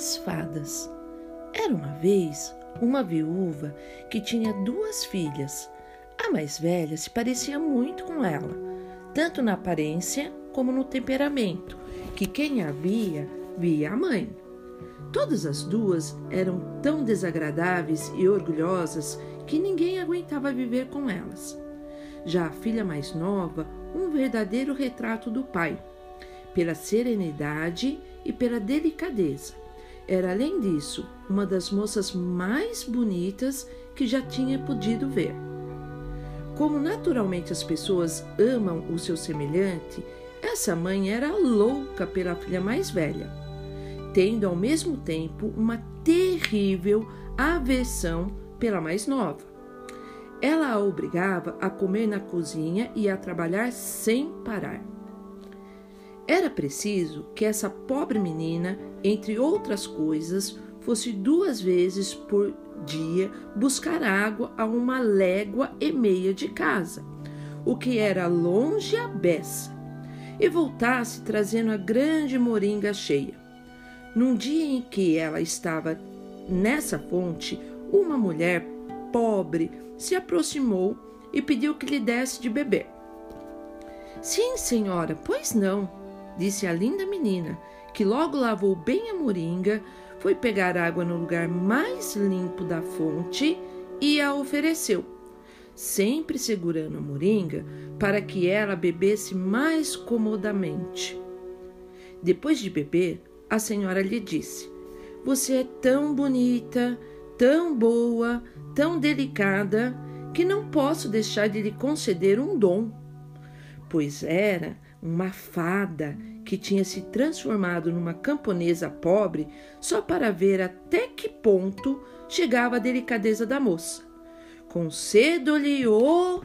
As fadas. Era uma vez uma viúva que tinha duas filhas. A mais velha se parecia muito com ela, tanto na aparência como no temperamento, que quem a via, via a mãe. Todas as duas eram tão desagradáveis e orgulhosas que ninguém aguentava viver com elas. Já a filha mais nova, um verdadeiro retrato do pai, pela serenidade e pela delicadeza. Era, além disso, uma das moças mais bonitas que já tinha podido ver. Como naturalmente as pessoas amam o seu semelhante, essa mãe era louca pela filha mais velha, tendo ao mesmo tempo uma terrível aversão pela mais nova. Ela a obrigava a comer na cozinha e a trabalhar sem parar. Era preciso que essa pobre menina, entre outras coisas, fosse duas vezes por dia buscar água a uma légua e meia de casa, o que era longe a beça, e voltasse trazendo a grande moringa cheia. Num dia em que ela estava nessa fonte, uma mulher pobre se aproximou e pediu que lhe desse de beber. Sim, senhora, pois não, disse a linda menina, que logo lavou bem a moringa, foi pegar água no lugar mais limpo da fonte e a ofereceu, sempre segurando a moringa para que ela bebesse mais comodamente. Depois de beber, a senhora lhe disse: Você é tão bonita, tão boa, tão delicada, que não posso deixar de lhe conceder um dom. Pois era uma fada que tinha se transformado numa camponesa pobre só para ver até que ponto chegava a delicadeza da moça. Concedo-lhe o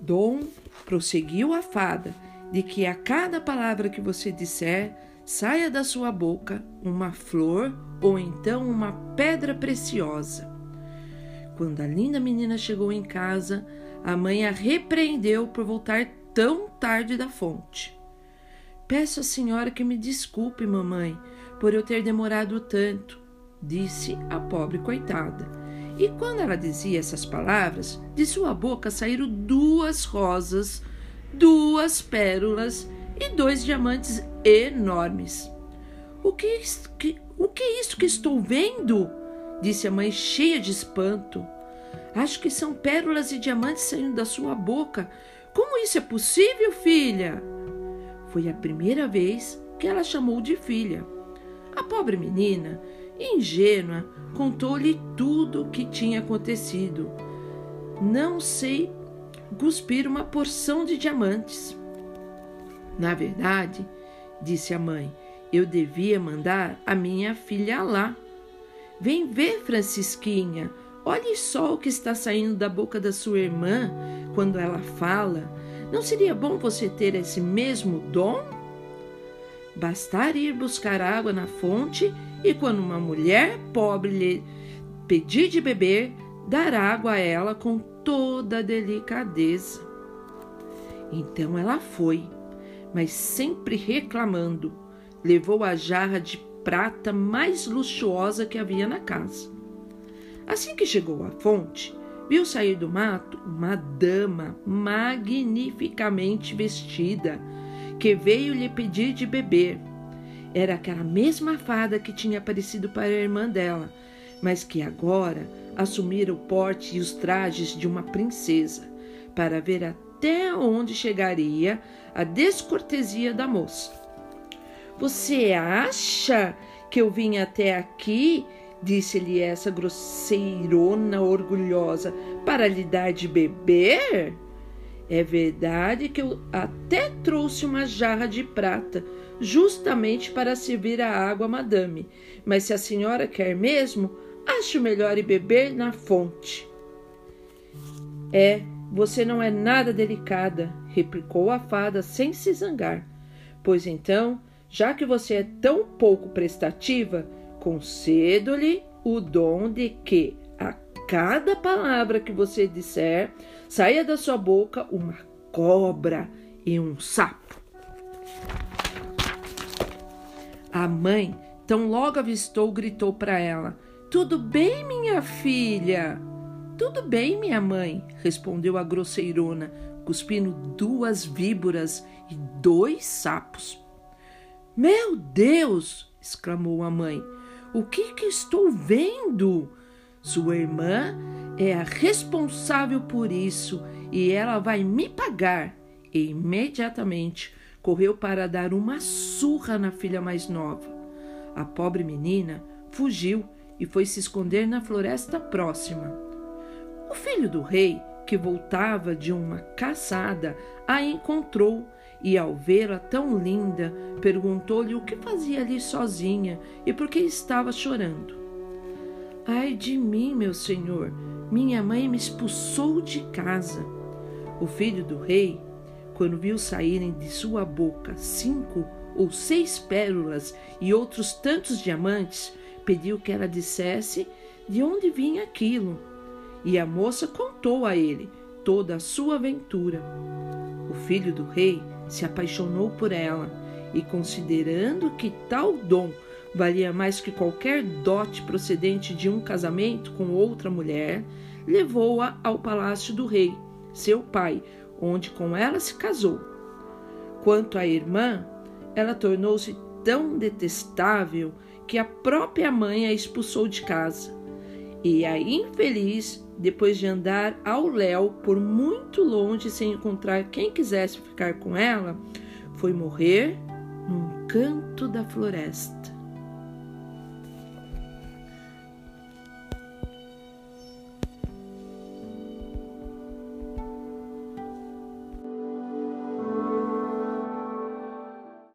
dom, prosseguiu a fada, de que a cada palavra que você disser saia da sua boca uma flor ou então uma pedra preciosa. Quando a linda menina chegou em casa, a mãe a repreendeu por voltar tão tarde da fonte. Peço à senhora que me desculpe, mamãe, por eu ter demorado tanto, disse a pobre coitada. E quando ela dizia essas palavras, de sua boca saíram duas rosas, duas pérolas e dois diamantes enormes. O que, que, o que é isso que estou vendo? disse a mãe, cheia de espanto. Acho que são pérolas e diamantes saindo da sua boca. Como isso é possível, filha? Foi a primeira vez que ela chamou de filha. A pobre menina, ingênua, contou-lhe tudo o que tinha acontecido. Não sei cuspir uma porção de diamantes. Na verdade, disse a mãe, eu devia mandar a minha filha lá. Vem ver, Francisquinha, olhe só o que está saindo da boca da sua irmã quando ela fala. Não seria bom você ter esse mesmo dom? Bastar ir buscar água na fonte e, quando uma mulher pobre lhe pedir de beber, dar água a ela com toda a delicadeza. Então ela foi, mas sempre reclamando, levou a jarra de prata mais luxuosa que havia na casa. Assim que chegou à fonte, viu sair do mato uma dama magnificamente vestida que veio lhe pedir de beber. Era aquela mesma fada que tinha aparecido para a irmã dela, mas que agora assumira o porte e os trajes de uma princesa, para ver até onde chegaria a descortesia da moça. Você acha que eu vim até aqui disse-lhe essa grosseirona orgulhosa, para lhe dar de beber? É verdade que eu até trouxe uma jarra de prata, justamente para servir a água madame, mas se a senhora quer mesmo, acho melhor ir beber na fonte. É, você não é nada delicada, replicou a fada sem se zangar. Pois então, já que você é tão pouco prestativa, concedo-lhe o dom de que a cada palavra que você disser saia da sua boca uma cobra e um sapo. A mãe Tão logo avistou, gritou para ela: Tudo bem, minha filha? Tudo bem, minha mãe, respondeu a grosseirona, cuspindo duas víboras e dois sapos. Meu Deus! exclamou a mãe. O que, que estou vendo? Sua irmã é a responsável por isso e ela vai me pagar. E imediatamente correu para dar uma surra na filha mais nova. A pobre menina fugiu e foi se esconder na floresta próxima. O filho do rei, que voltava de uma caçada, a encontrou e, ao vê-la tão linda, perguntou-lhe o que fazia ali sozinha e por que estava chorando. Ai de mim, meu senhor, minha mãe me expulsou de casa. O filho do rei, quando viu saírem de sua boca cinco ou seis pérolas e outros tantos diamantes, pediu que ela dissesse de onde vinha aquilo. E a moça contou a ele toda a sua aventura. O filho do rei se apaixonou por ela e, considerando que tal dom valia mais que qualquer dote procedente de um casamento com outra mulher, levou-a ao palácio do rei, seu pai, onde com ela se casou. Quanto à irmã, ela tornou-se tão detestável que a própria mãe a expulsou de casa. E a infeliz, depois de andar ao léu por muito longe sem encontrar quem quisesse ficar com ela, foi morrer num canto da floresta.